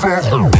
fat.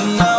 You?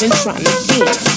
been trying to get.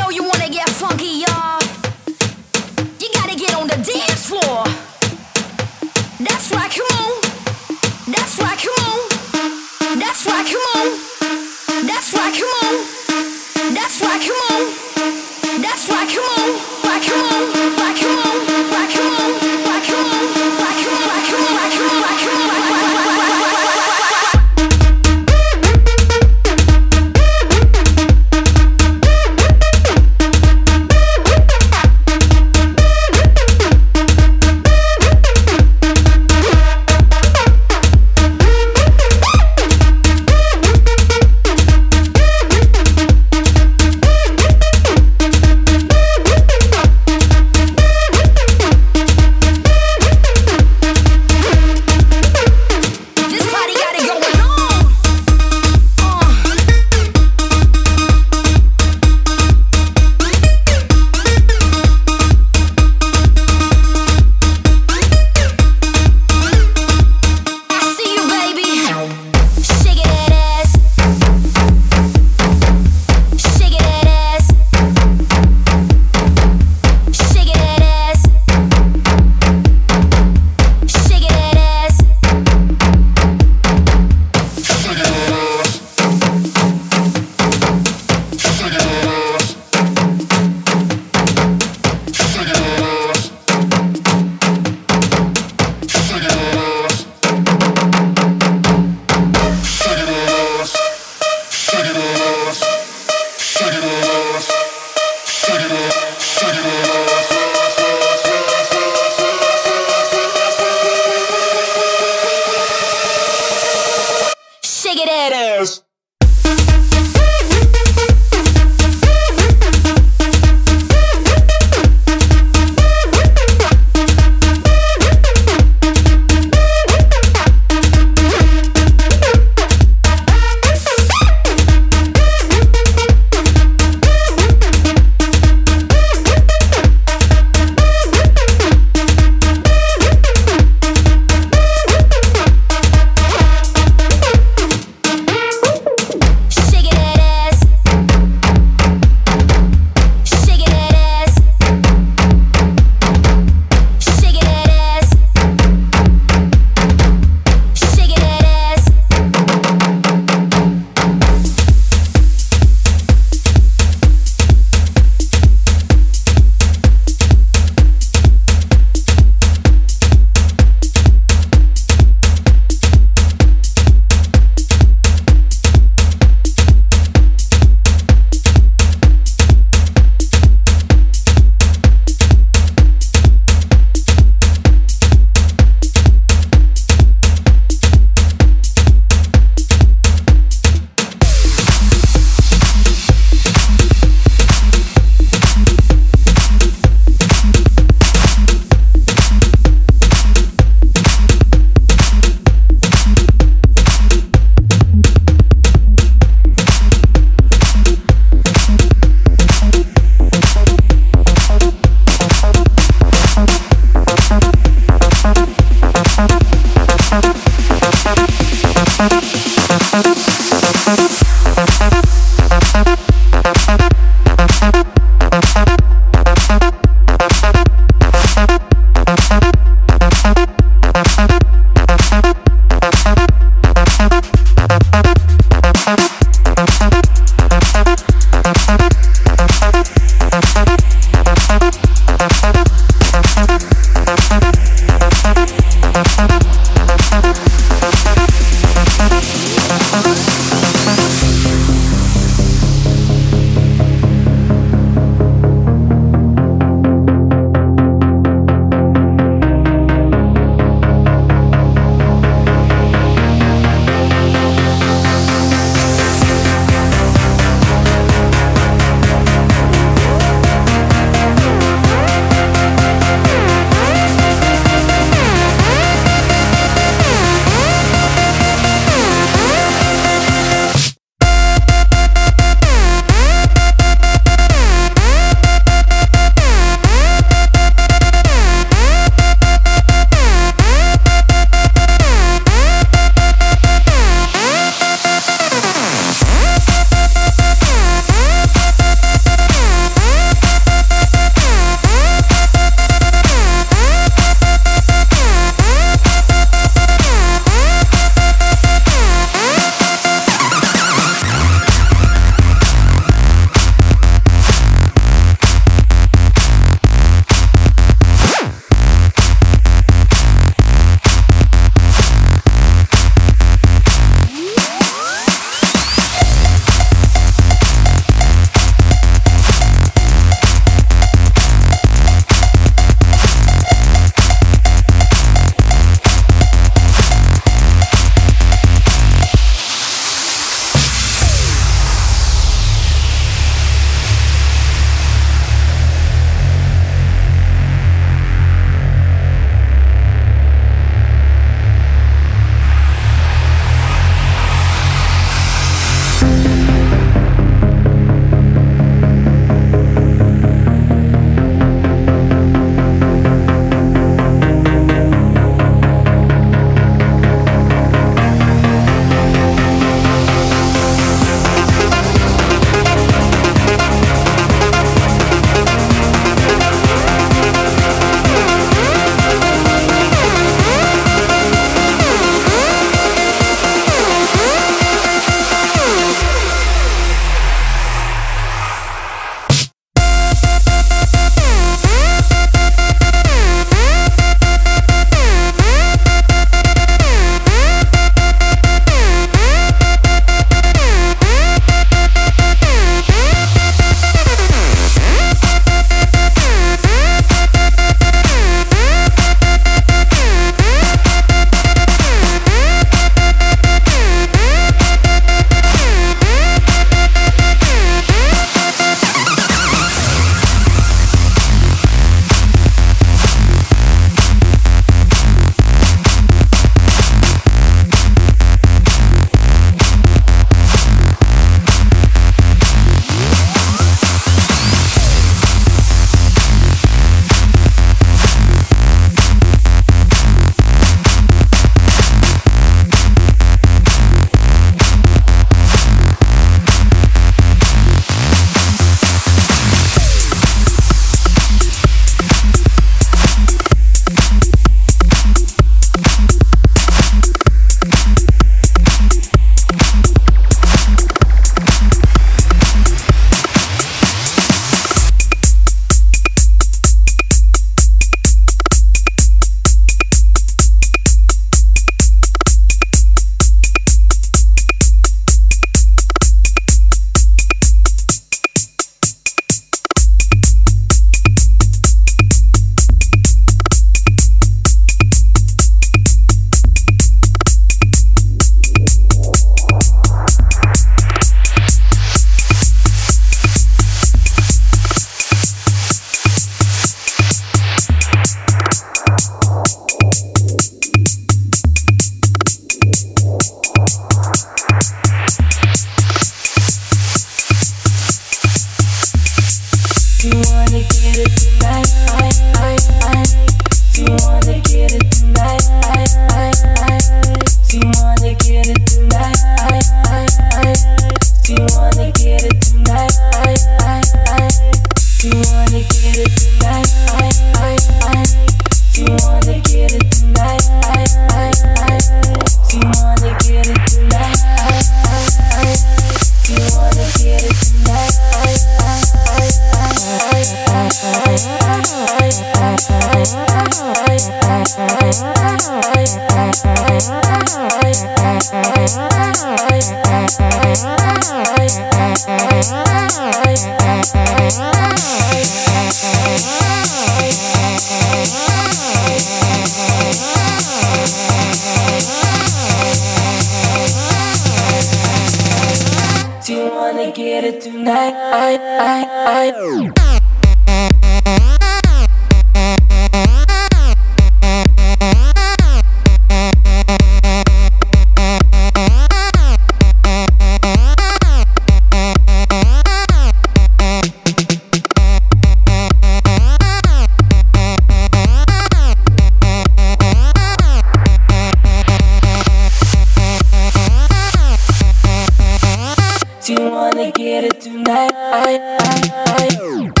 gonna get it tonight. I, I, I.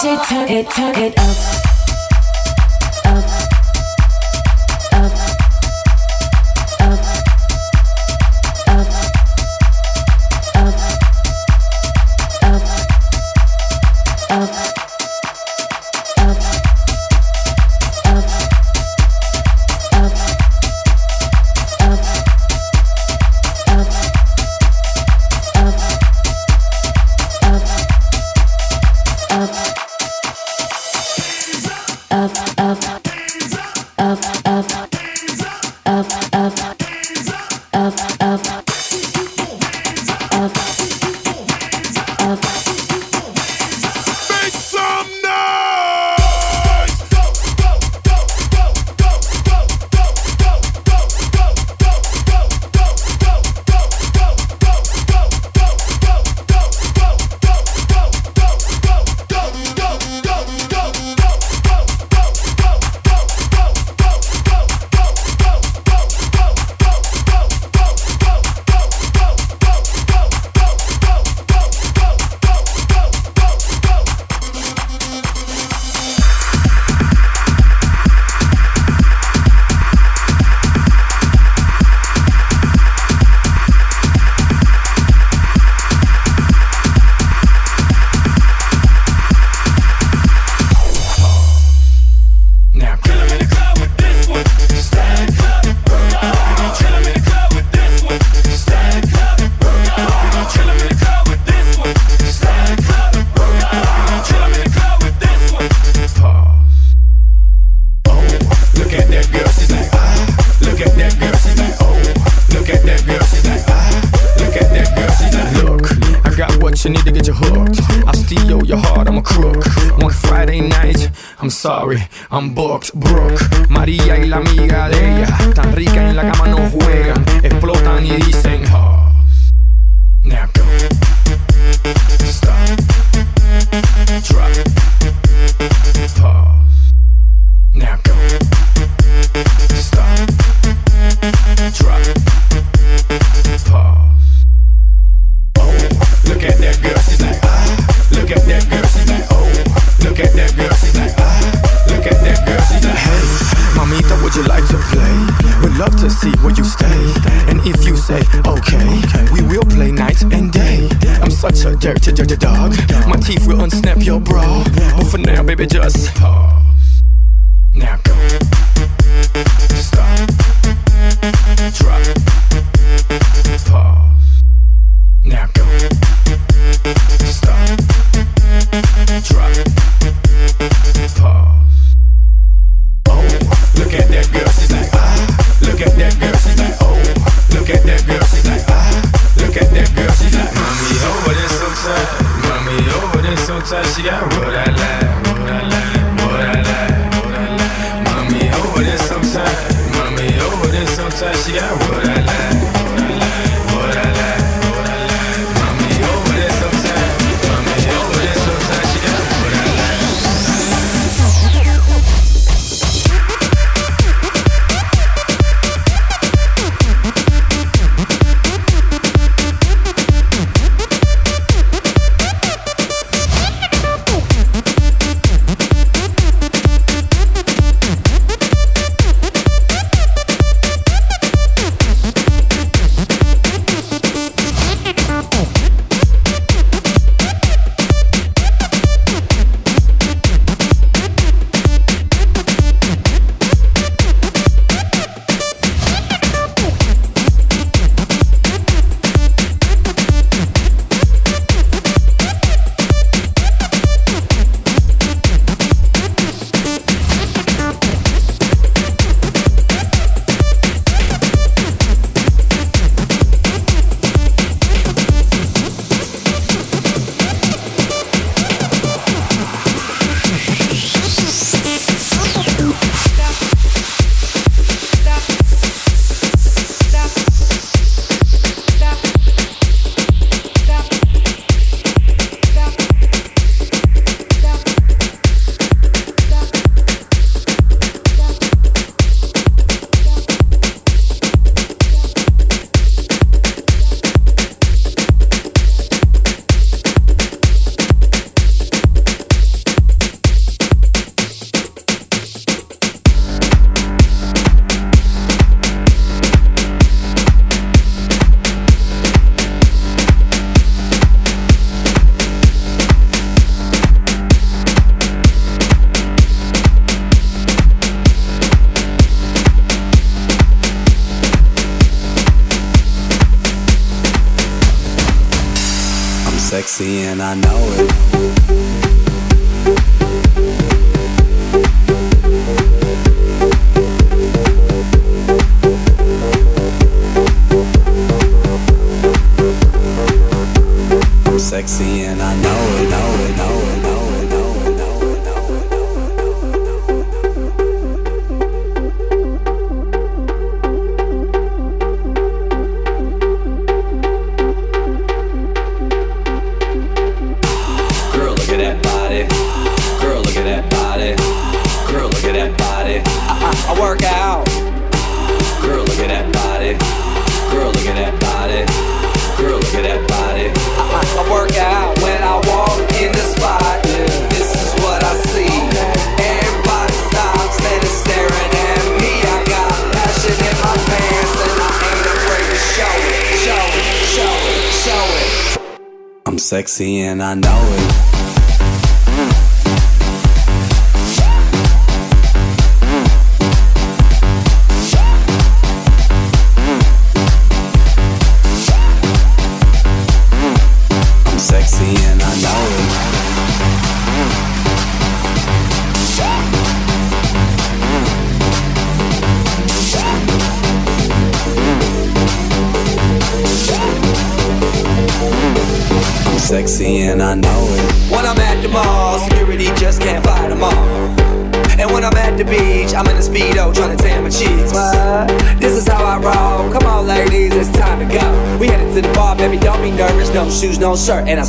DJ, turn it, turn it. Up,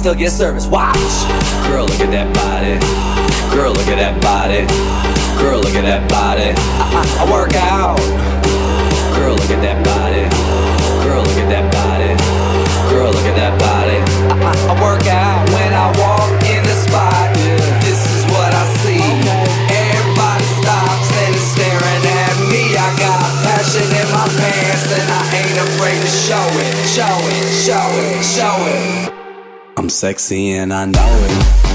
still get service. Watch. Sexy and I know it.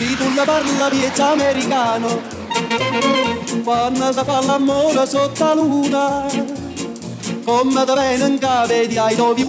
Si tu la parla piezza americano, quando si fa l'amore sotto la luna, come da bene in cave di I love.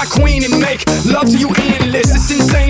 My queen and make love to you endless. It's insane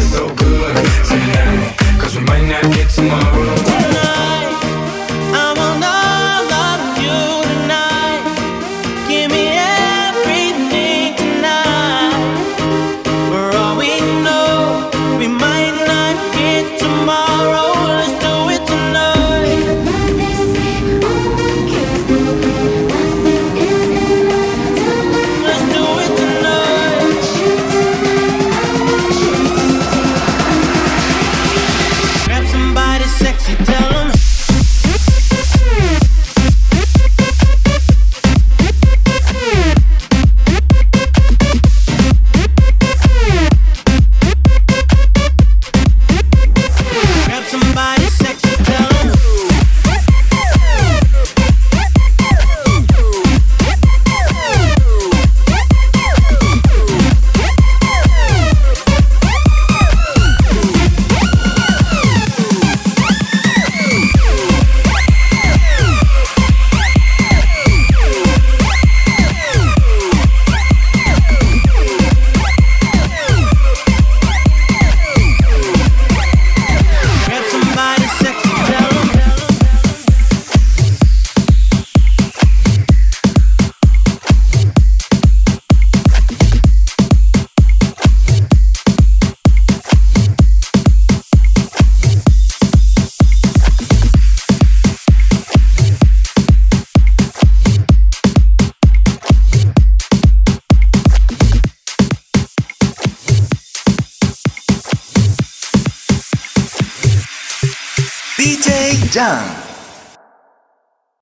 Jam.